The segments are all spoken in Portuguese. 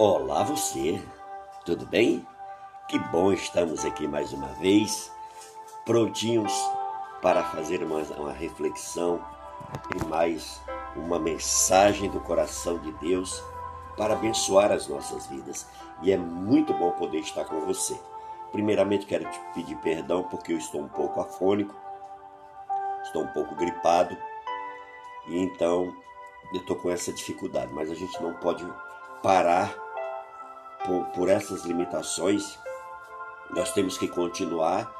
Olá você, tudo bem? Que bom estamos aqui mais uma vez, prontinhos para fazer uma, uma reflexão e mais uma mensagem do coração de Deus para abençoar as nossas vidas. E é muito bom poder estar com você. Primeiramente quero te pedir perdão porque eu estou um pouco afônico, estou um pouco gripado e então eu estou com essa dificuldade, mas a gente não pode parar por, por essas limitações, nós temos que continuar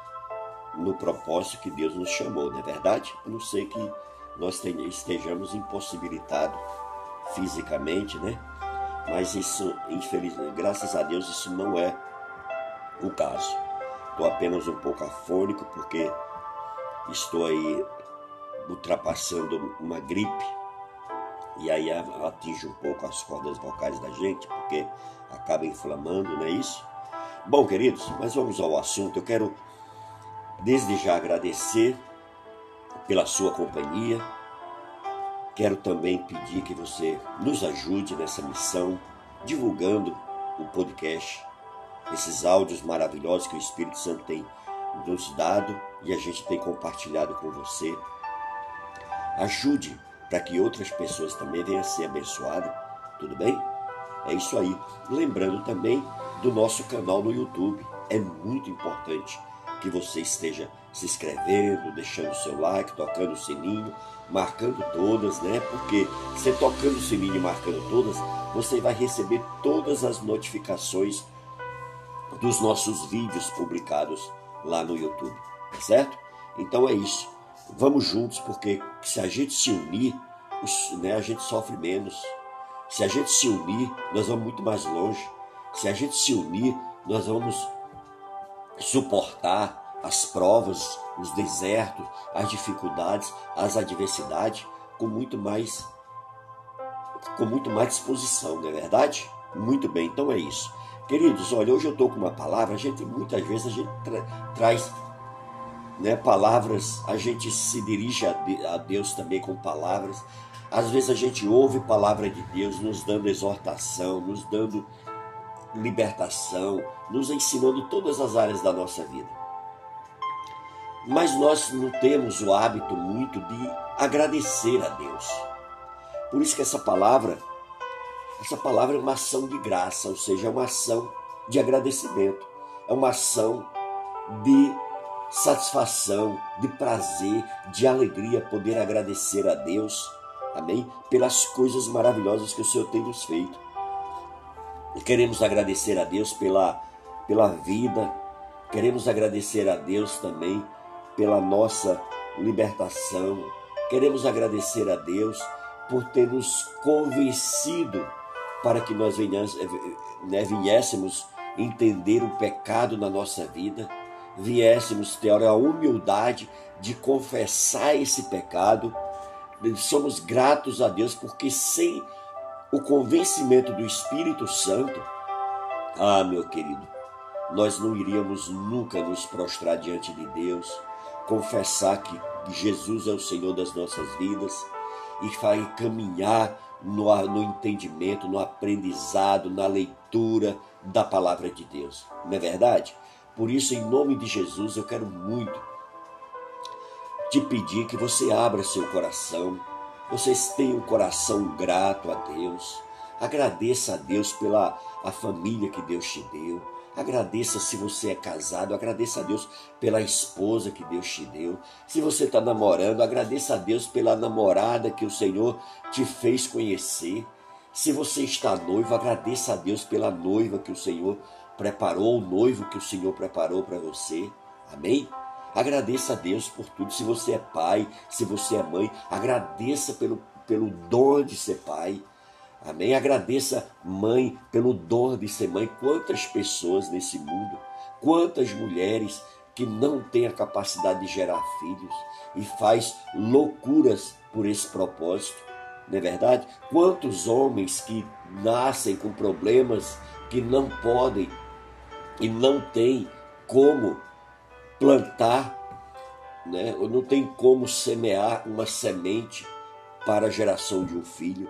no propósito que Deus nos chamou, não é verdade? A não ser que nós estejamos impossibilitados fisicamente, né? Mas isso, infelizmente, graças a Deus, isso não é o caso. Estou apenas um pouco afônico porque estou aí ultrapassando uma gripe e aí atinge um pouco as cordas vocais da gente, porque acaba inflamando, não é isso? Bom, queridos, mas vamos ao assunto. Eu quero desde já agradecer pela sua companhia. Quero também pedir que você nos ajude nessa missão, divulgando o podcast, esses áudios maravilhosos que o Espírito Santo tem nos dado e a gente tem compartilhado com você. Ajude para que outras pessoas também venham a ser abençoadas, tudo bem? É isso aí. Lembrando também do nosso canal no YouTube. É muito importante que você esteja se inscrevendo, deixando o seu like, tocando o sininho, marcando todas, né? Porque você tocando o sininho e marcando todas, você vai receber todas as notificações dos nossos vídeos publicados lá no YouTube, tá certo? Então é isso. Vamos juntos, porque se a gente se unir, né, a gente sofre menos. Se a gente se unir, nós vamos muito mais longe. Se a gente se unir, nós vamos suportar as provas, os desertos, as dificuldades, as adversidades com muito mais com muito mais disposição, não é verdade? Muito bem, então é isso. Queridos, olha, hoje eu estou com uma palavra, a gente muitas vezes a gente tra traz né, palavras, a gente se dirige a, de a Deus também com palavras. Às vezes a gente ouve palavra de Deus nos dando exortação, nos dando libertação, nos ensinando todas as áreas da nossa vida. Mas nós não temos o hábito muito de agradecer a Deus. Por isso que essa palavra, essa palavra é uma ação de graça, ou seja, é uma ação de agradecimento, é uma ação de satisfação, de prazer, de alegria poder agradecer a Deus, amém? Pelas coisas maravilhosas que o Senhor tem nos feito. Queremos agradecer a Deus pela, pela vida, queremos agradecer a Deus também pela nossa libertação, queremos agradecer a Deus por ter nos convencido para que nós venhamos, né, viéssemos entender o pecado na nossa vida viéssemos ter a humildade de confessar esse pecado. Somos gratos a Deus porque sem o convencimento do Espírito Santo, ah, meu querido, nós não iríamos nunca nos prostrar diante de Deus, confessar que Jesus é o Senhor das nossas vidas e caminhar no, no entendimento, no aprendizado, na leitura da palavra de Deus. Não é verdade? Por isso, em nome de Jesus, eu quero muito te pedir que você abra seu coração, vocês tenham um coração grato a Deus, agradeça a Deus pela a família que Deus te deu, agradeça se você é casado, agradeça a Deus pela esposa que Deus te deu, se você está namorando, agradeça a Deus pela namorada que o Senhor te fez conhecer, se você está noivo, agradeça a Deus pela noiva que o Senhor preparou, o noivo que o Senhor preparou para você. Amém? Agradeça a Deus por tudo. Se você é pai, se você é mãe, agradeça pelo, pelo dom de ser pai. Amém? Agradeça, mãe, pelo dom de ser mãe. Quantas pessoas nesse mundo, quantas mulheres que não têm a capacidade de gerar filhos e faz loucuras por esse propósito. Não é verdade? Quantos homens que nascem com problemas que não podem e não tem como plantar, né? ou não tem como semear uma semente para a geração de um filho.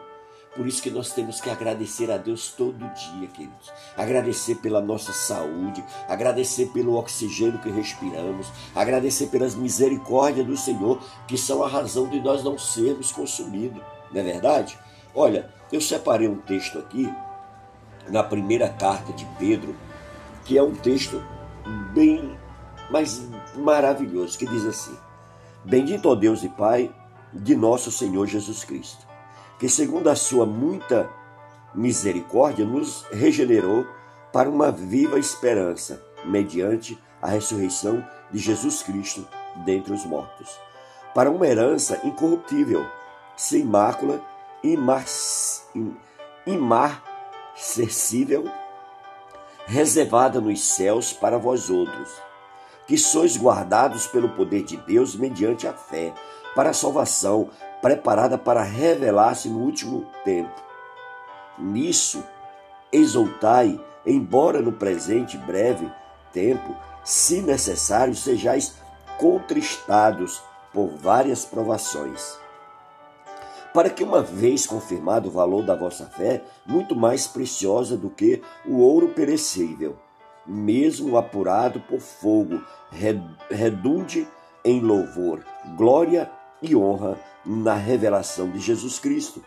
Por isso que nós temos que agradecer a Deus todo dia, queridos. Agradecer pela nossa saúde, agradecer pelo oxigênio que respiramos, agradecer pelas misericórdias do Senhor, que são a razão de nós não sermos consumidos. Não é verdade? Olha, eu separei um texto aqui na primeira carta de Pedro, que é um texto bem mas maravilhoso, que diz assim: Bendito ó Deus e Pai de nosso Senhor Jesus Cristo, que segundo a sua muita misericórdia nos regenerou para uma viva esperança, mediante a ressurreição de Jesus Cristo dentre os mortos, para uma herança incorruptível, sem mácula, imarcessível, reservada nos céus para vós outros que sois guardados pelo poder de Deus mediante a fé, para a salvação preparada para revelar-se no último tempo. Nisso, exultai, embora no presente breve tempo, se necessário, sejais contristados por várias provações. Para que, uma vez confirmado o valor da vossa fé, muito mais preciosa do que o ouro perecível, mesmo apurado por fogo, redunde em louvor, glória e honra na revelação de Jesus Cristo,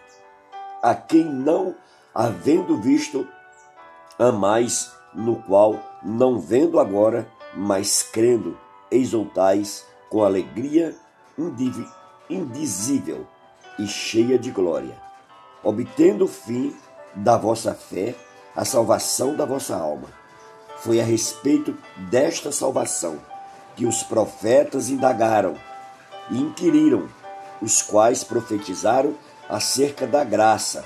a quem não havendo visto, amais, no qual, não vendo agora, mas crendo, exultais com alegria indizível e cheia de glória, obtendo o fim da vossa fé, a salvação da vossa alma. Foi a respeito desta salvação que os profetas indagaram e inquiriram, os quais profetizaram acerca da graça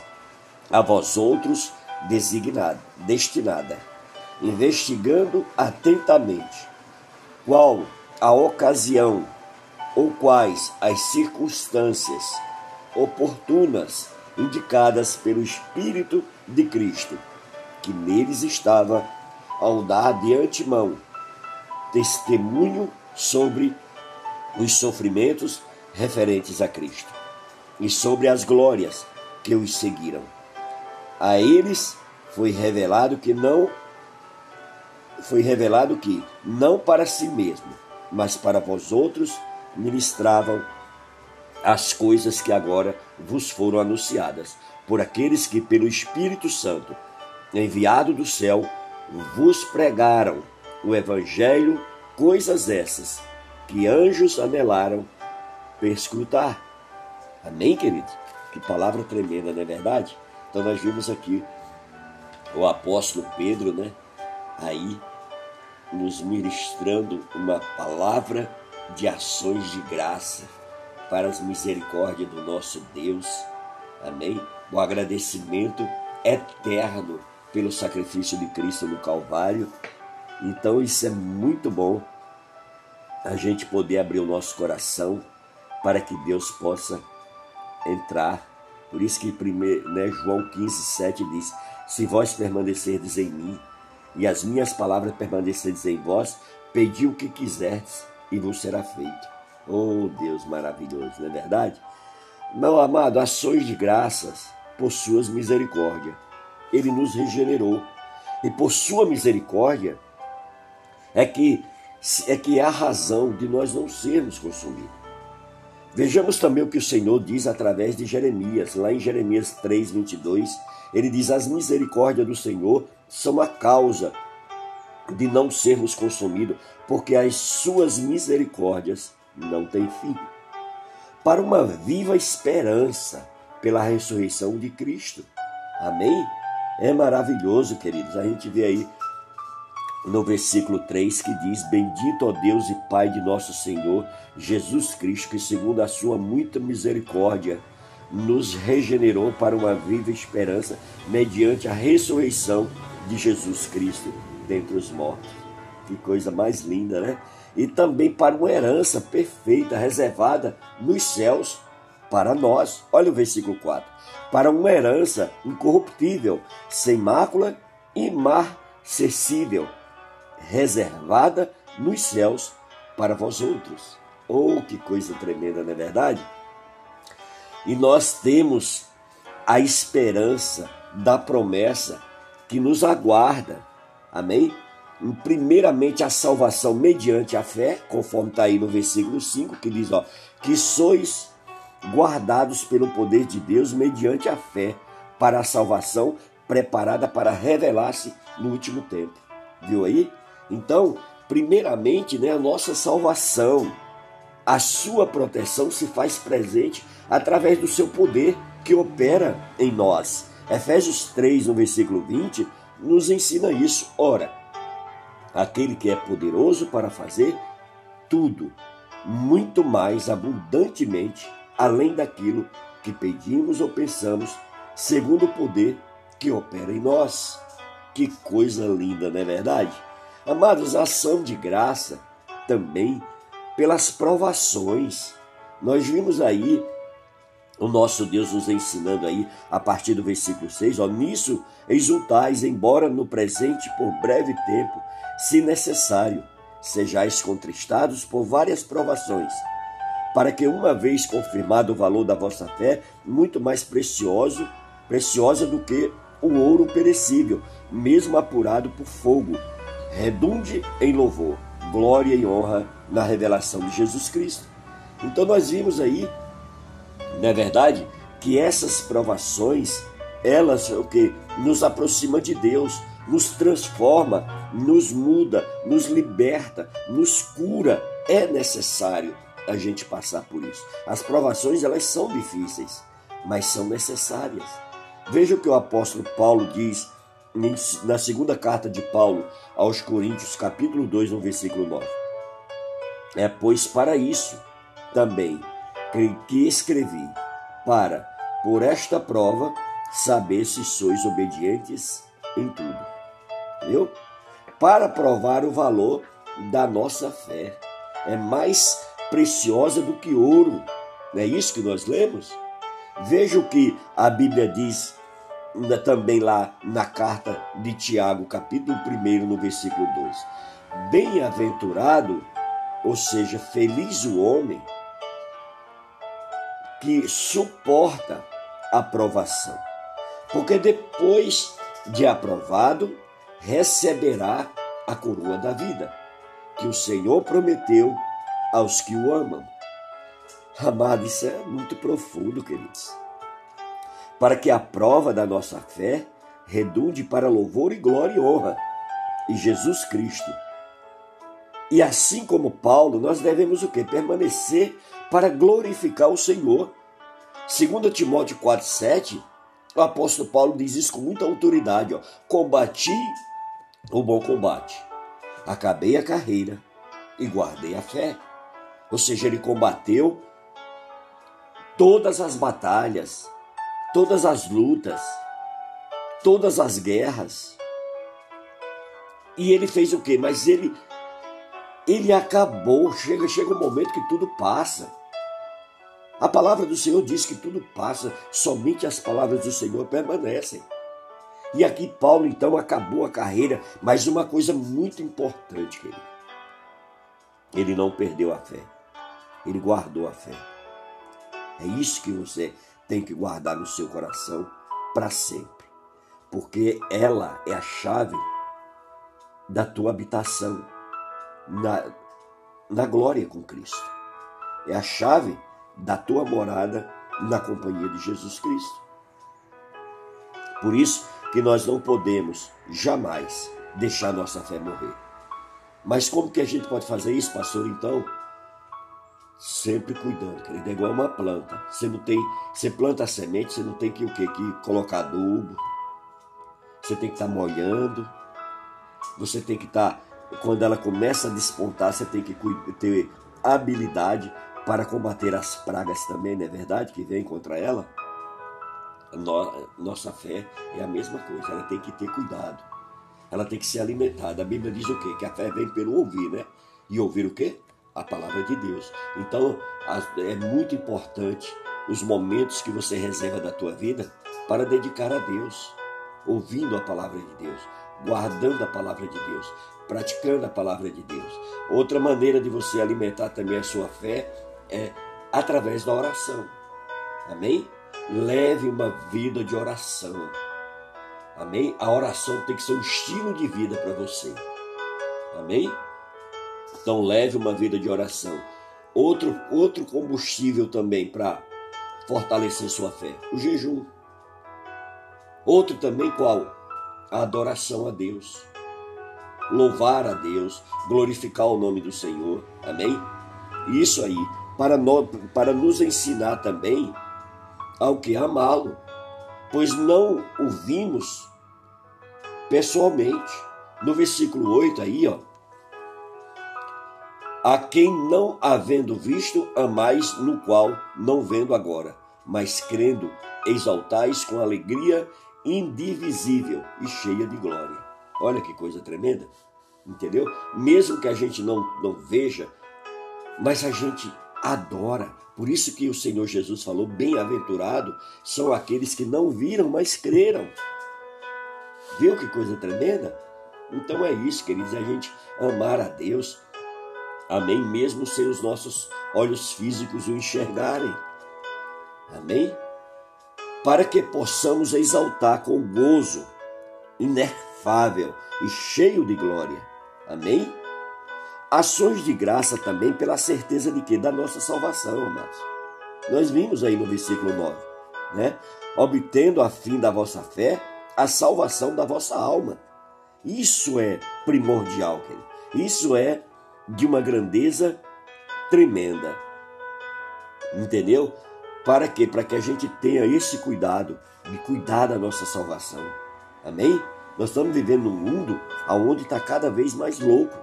a vós outros designada, destinada, investigando atentamente qual a ocasião ou quais as circunstâncias oportunas indicadas pelo Espírito de Cristo, que neles estava ao dar de antemão testemunho sobre os sofrimentos referentes a Cristo e sobre as glórias que os seguiram. A eles foi revelado que não foi revelado que não para si mesmo, mas para vós outros ministravam as coisas que agora vos foram anunciadas por aqueles que pelo Espírito Santo enviado do céu vos pregaram o Evangelho, coisas essas que anjos anelaram perscrutar. Amém, querido? Que palavra tremenda, não é verdade? Então nós vimos aqui o apóstolo Pedro, né? Aí nos ministrando uma palavra de ações de graça para as misericórdias do nosso Deus. Amém? O agradecimento eterno pelo sacrifício de Cristo no Calvário. Então isso é muito bom a gente poder abrir o nosso coração para que Deus possa entrar. Por isso que primeiro, né, João 15, 7 diz: Se vós permanecerdes em mim e as minhas palavras permanecerdes em vós, pedi o que quiserdes e vos será feito. Oh Deus maravilhoso, não é verdade? Meu amado, ações de graças por suas misericórdias ele nos regenerou. E por sua misericórdia é que é que é a razão de nós não sermos consumidos. Vejamos também o que o Senhor diz através de Jeremias, lá em Jeremias 3, 22, ele diz: As misericórdias do Senhor são a causa de não sermos consumidos, porque as suas misericórdias não têm fim. Para uma viva esperança pela ressurreição de Cristo. Amém? É maravilhoso, queridos. A gente vê aí no versículo 3 que diz: Bendito ó Deus e Pai de nosso Senhor Jesus Cristo, que segundo a sua muita misericórdia nos regenerou para uma viva esperança mediante a ressurreição de Jesus Cristo dentre os mortos. Que coisa mais linda, né? E também para uma herança perfeita reservada nos céus para nós. Olha o versículo 4 para uma herança incorruptível, sem mácula e marcessível, reservada nos céus para vós outros. Oh, que coisa tremenda, não é verdade? E nós temos a esperança da promessa que nos aguarda. Amém? Primeiramente a salvação mediante a fé, conforme está aí no versículo 5, que diz, ó, que sois guardados pelo poder de Deus mediante a fé para a salvação preparada para revelar-se no último tempo. Viu aí? Então, primeiramente, né, a nossa salvação, a sua proteção se faz presente através do seu poder que opera em nós. Efésios 3, no versículo 20, nos ensina isso. Ora, aquele que é poderoso para fazer tudo, muito mais abundantemente, além daquilo que pedimos ou pensamos, segundo o poder que opera em nós. Que coisa linda, não é verdade? Amados, ação de graça também pelas provações. Nós vimos aí o nosso Deus nos ensinando aí a partir do versículo 6, ó, nisso exultais, embora no presente por breve tempo, se necessário, sejais contristados por várias provações, para que uma vez confirmado o valor da vossa fé, muito mais precioso, preciosa do que o ouro perecível, mesmo apurado por fogo, redunde em louvor, glória e honra na revelação de Jesus Cristo. Então nós vimos aí não é verdade? Que essas provações, elas o que nos aproxima de Deus, nos transforma, nos muda, nos liberta, nos cura. É necessário a gente passar por isso. As provações elas são difíceis, mas são necessárias. Veja o que o apóstolo Paulo diz na segunda carta de Paulo aos Coríntios, capítulo 2, no versículo 9. É pois para isso também que escrevi, para, por esta prova, saber se sois obedientes em tudo. Viu? Para provar o valor da nossa fé. É mais preciosa do que ouro. Não é isso que nós lemos? Veja o que a Bíblia diz também lá na carta de Tiago, capítulo 1, no versículo 2. Bem-aventurado, ou seja, feliz o homem que suporta a aprovação. Porque depois de aprovado, receberá a coroa da vida, que o Senhor prometeu aos que o amam. Amado, isso é muito profundo, queridos. Para que a prova da nossa fé redunde para louvor e glória e honra em Jesus Cristo. E assim como Paulo, nós devemos o que? Permanecer para glorificar o Senhor. Segundo Timóteo 4,7, o apóstolo Paulo diz isso com muita autoridade. Ó, Combati o bom combate, acabei a carreira e guardei a fé. Ou seja, ele combateu todas as batalhas, todas as lutas, todas as guerras. E ele fez o quê? Mas ele ele acabou. Chega, chega um momento que tudo passa. A palavra do Senhor diz que tudo passa, somente as palavras do Senhor permanecem. E aqui Paulo então acabou a carreira, mas uma coisa muito importante, querido. Ele não perdeu a fé. Ele guardou a fé. É isso que você tem que guardar no seu coração para sempre. Porque ela é a chave da tua habitação na, na glória com Cristo. É a chave da tua morada na companhia de Jesus Cristo. Por isso que nós não podemos jamais deixar nossa fé morrer. Mas como que a gente pode fazer isso, pastor? Então, sempre cuidando, querido. É igual uma planta. Você não tem, você planta a semente, você não tem que o quê? Que colocar adubo. Você tem que estar tá molhando. Você tem que estar tá quando ela começa a despontar, você tem que ter habilidade para combater as pragas também, não é verdade? Que vem contra ela. Nossa fé é a mesma coisa, ela tem que ter cuidado. Ela tem que ser alimentada. A Bíblia diz o quê? Que a fé vem pelo ouvir, né? E ouvir o quê? A palavra de Deus. Então, é muito importante os momentos que você reserva da tua vida para dedicar a Deus, ouvindo a palavra de Deus, guardando a palavra de Deus, praticando a palavra de Deus. Outra maneira de você alimentar também a sua fé é através da oração. Amém? leve uma vida de oração. Amém? A oração tem que ser um estilo de vida para você. Amém? Então leve uma vida de oração. Outro, outro combustível também para fortalecer sua fé, o jejum. Outro também qual? A adoração a Deus. Louvar a Deus, glorificar o nome do Senhor. Amém? Isso aí, para, no, para nos ensinar também ao que amá-lo, pois não o vimos pessoalmente. No versículo 8 aí, ó, a quem não havendo visto, amais, no qual não vendo agora, mas crendo, exaltais com alegria indivisível e cheia de glória. Olha que coisa tremenda, entendeu? Mesmo que a gente não, não veja, mas a gente adora. Por isso que o Senhor Jesus falou: bem-aventurado são aqueles que não viram, mas creram. Viu que coisa tremenda? Então é isso, queridos, a gente amar a Deus, Amém? Mesmo sem os nossos olhos físicos o enxergarem. Amém? Para que possamos exaltar com gozo inefável e cheio de glória. Amém? Ações de graça também pela certeza de que? Da nossa salvação, amados. Nós vimos aí no versículo 9, né? Obtendo a fim da vossa fé a salvação da vossa alma. Isso é primordial, querido. Isso é de uma grandeza tremenda. Entendeu? Para quê? Para que a gente tenha esse cuidado de cuidar da nossa salvação. Amém? Nós estamos vivendo num mundo onde está cada vez mais louco,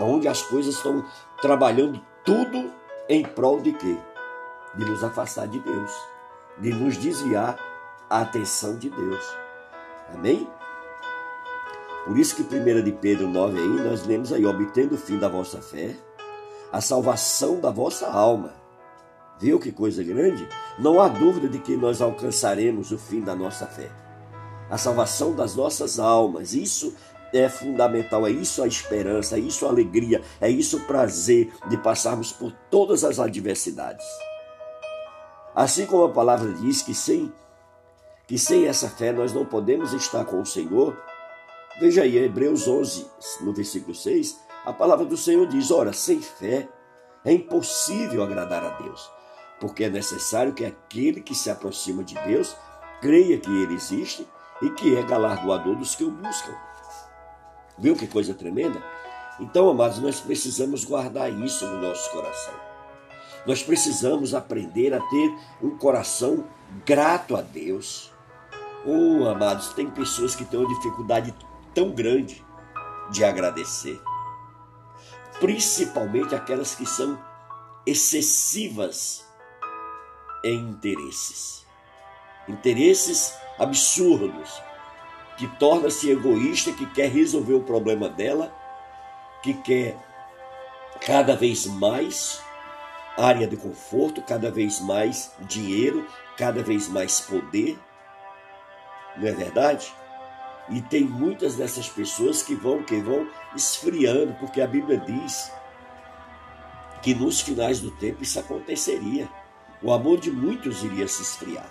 onde as coisas estão trabalhando tudo em prol de quê? De nos afastar de Deus, de nos desviar a atenção de Deus. Amém? Por isso que 1 de Pedro 9 aí, nós lemos aí, obtendo o fim da vossa fé, a salvação da vossa alma. Viu que coisa grande? Não há dúvida de que nós alcançaremos o fim da nossa fé. A salvação das nossas almas. Isso é fundamental, é isso a esperança, é isso a alegria, é isso o prazer de passarmos por todas as adversidades. Assim como a palavra diz que sem que sem essa fé nós não podemos estar com o Senhor, Veja aí, Hebreus 11, no versículo 6, a palavra do Senhor diz: Ora, sem fé é impossível agradar a Deus, porque é necessário que aquele que se aproxima de Deus creia que ele existe e que é galardoador dos que o buscam. Viu que coisa tremenda? Então, amados, nós precisamos guardar isso no nosso coração. Nós precisamos aprender a ter um coração grato a Deus. Oh, amados, tem pessoas que têm uma dificuldade tão grande de agradecer. Principalmente aquelas que são excessivas em interesses. Interesses absurdos, que torna-se egoísta, que quer resolver o problema dela, que quer cada vez mais área de conforto, cada vez mais dinheiro, cada vez mais poder. Não é verdade? E tem muitas dessas pessoas que vão que vão esfriando, porque a Bíblia diz que nos finais do tempo isso aconteceria. O amor de muitos iria se esfriar.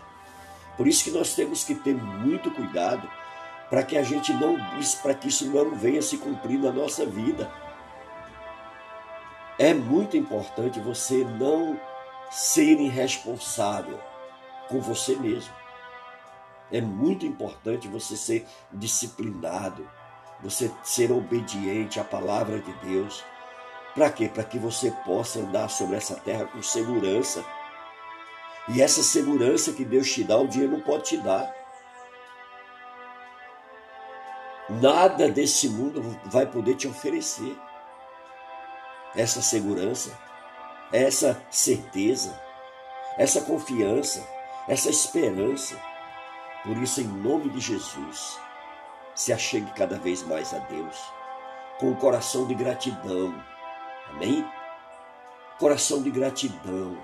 Por isso que nós temos que ter muito cuidado para que a gente não para que isso não venha se cumprir na nossa vida. É muito importante você não ser irresponsável com você mesmo. É muito importante você ser disciplinado, você ser obediente à palavra de Deus. Para quê? Para que você possa andar sobre essa terra com segurança. E essa segurança que Deus te dá, o dia não pode te dar. Nada desse mundo vai poder te oferecer essa segurança, essa certeza, essa confiança, essa esperança. Por isso, em nome de Jesus, se achegue cada vez mais a Deus, com o coração de gratidão. Amém? Coração de gratidão,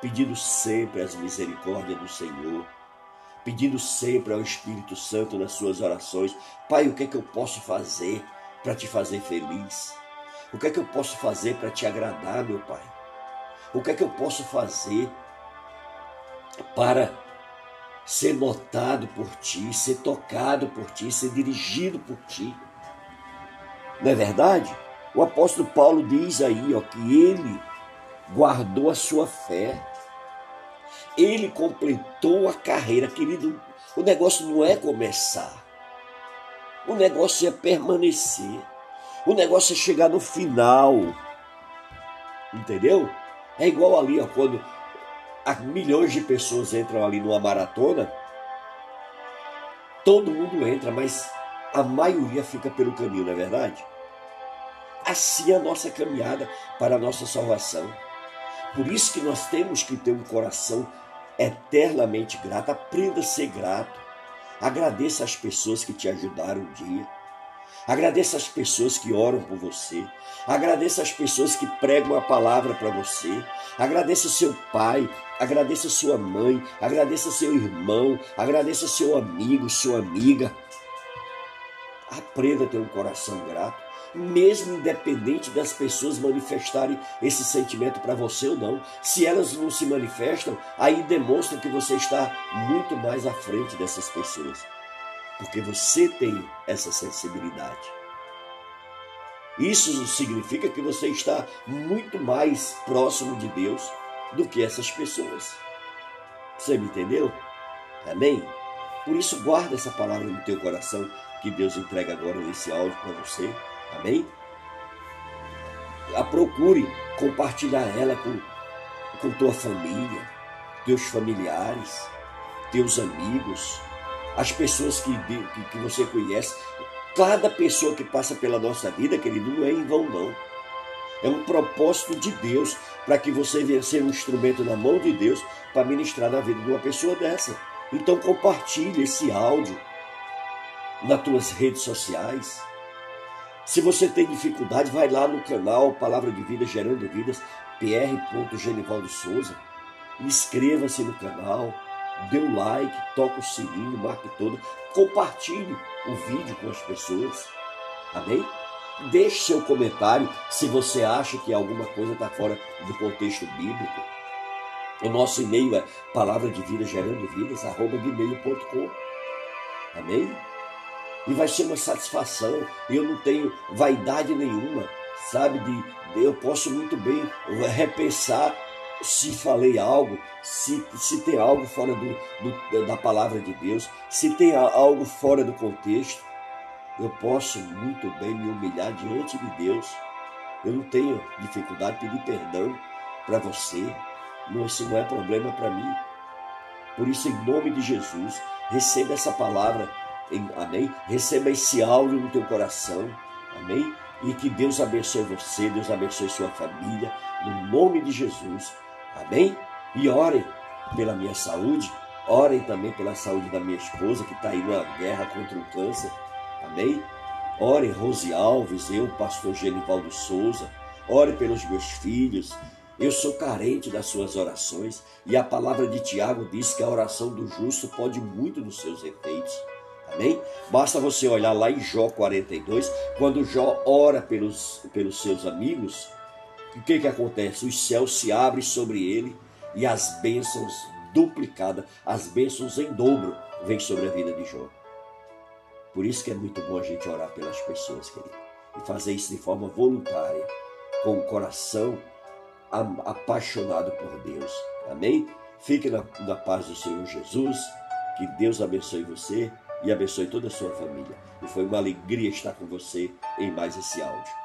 pedindo sempre as misericórdias do Senhor, pedindo sempre ao Espírito Santo nas suas orações: Pai, o que é que eu posso fazer para te fazer feliz? O que é que eu posso fazer para te agradar, meu Pai? O que é que eu posso fazer para ser notado por ti, ser tocado por ti, ser dirigido por ti. Não é verdade? O apóstolo Paulo diz aí ó, que ele guardou a sua fé. Ele completou a carreira, querido. O negócio não é começar. O negócio é permanecer. O negócio é chegar no final. Entendeu? É igual ali, ó, quando milhões de pessoas entram ali numa maratona. Todo mundo entra, mas a maioria fica pelo caminho, não é verdade? Assim é a nossa caminhada para a nossa salvação. Por isso que nós temos que ter um coração eternamente grato. Aprenda a ser grato. Agradeça as pessoas que te ajudaram um dia. Agradeça as pessoas que oram por você. Agradeça as pessoas que pregam a palavra para você. Agradeça seu pai, agradeça sua mãe, agradeça seu irmão, agradeça seu amigo, sua amiga. Aprenda a ter um coração grato mesmo independente das pessoas manifestarem esse sentimento para você ou não. Se elas não se manifestam, aí demonstra que você está muito mais à frente dessas pessoas, porque você tem essa sensibilidade. Isso significa que você está muito mais próximo de Deus do que essas pessoas. Você me entendeu? Amém? Por isso, guarda essa palavra no teu coração que Deus entrega agora nesse áudio para você. Amém? A procure compartilhar ela com, com tua família, teus familiares, teus amigos, as pessoas que, que, que você conhece. Cada pessoa que passa pela nossa vida, querido, não é em vão, não. É um propósito de Deus para que você venha ser um instrumento na mão de Deus para ministrar na vida de uma pessoa dessa. Então compartilhe esse áudio nas tuas redes sociais. Se você tem dificuldade, vai lá no canal Palavra de Vida Gerando Vidas, pr. Genivaldo Souza. Inscreva-se no canal, dê um like, toca o sininho, marque todo, compartilhe o vídeo com as pessoas. Amém? Deixe seu comentário se você acha que alguma coisa está fora do contexto bíblico. O nosso e-mail é palavra de vida gerando vidas, arroba gmail.com. Amém? E vai ser uma satisfação. Eu não tenho vaidade nenhuma, sabe? De, eu posso muito bem repensar se falei algo, se, se tem algo fora do, do, da palavra de Deus, se tem algo fora do contexto. Eu posso muito bem me humilhar diante de Deus. Eu não tenho dificuldade de pedir perdão para você. Não, isso não é problema para mim. Por isso, em nome de Jesus, receba essa palavra Amém? Receba esse áudio no teu coração. Amém? E que Deus abençoe você, Deus abençoe sua família, no nome de Jesus. Amém? E orem pela minha saúde, orem também pela saúde da minha esposa, que está aí numa guerra contra o câncer. Amém? Orem, Rose Alves, eu, pastor Genivaldo Souza. Ore pelos meus filhos. Eu sou carente das suas orações. E a palavra de Tiago diz que a oração do justo pode muito nos seus efeitos. Amém? Basta você olhar lá em Jó 42, quando Jó ora pelos, pelos seus amigos, o que, que acontece? Os céus se abrem sobre ele e as bênçãos duplicadas, as bênçãos em dobro, vêm sobre a vida de Jó. Por isso que é muito bom a gente orar pelas pessoas, querido. E fazer isso de forma voluntária, com o coração apaixonado por Deus. Amém? Fique na, na paz do Senhor Jesus. Que Deus abençoe você e abençoe toda a sua família. E foi uma alegria estar com você em mais esse áudio.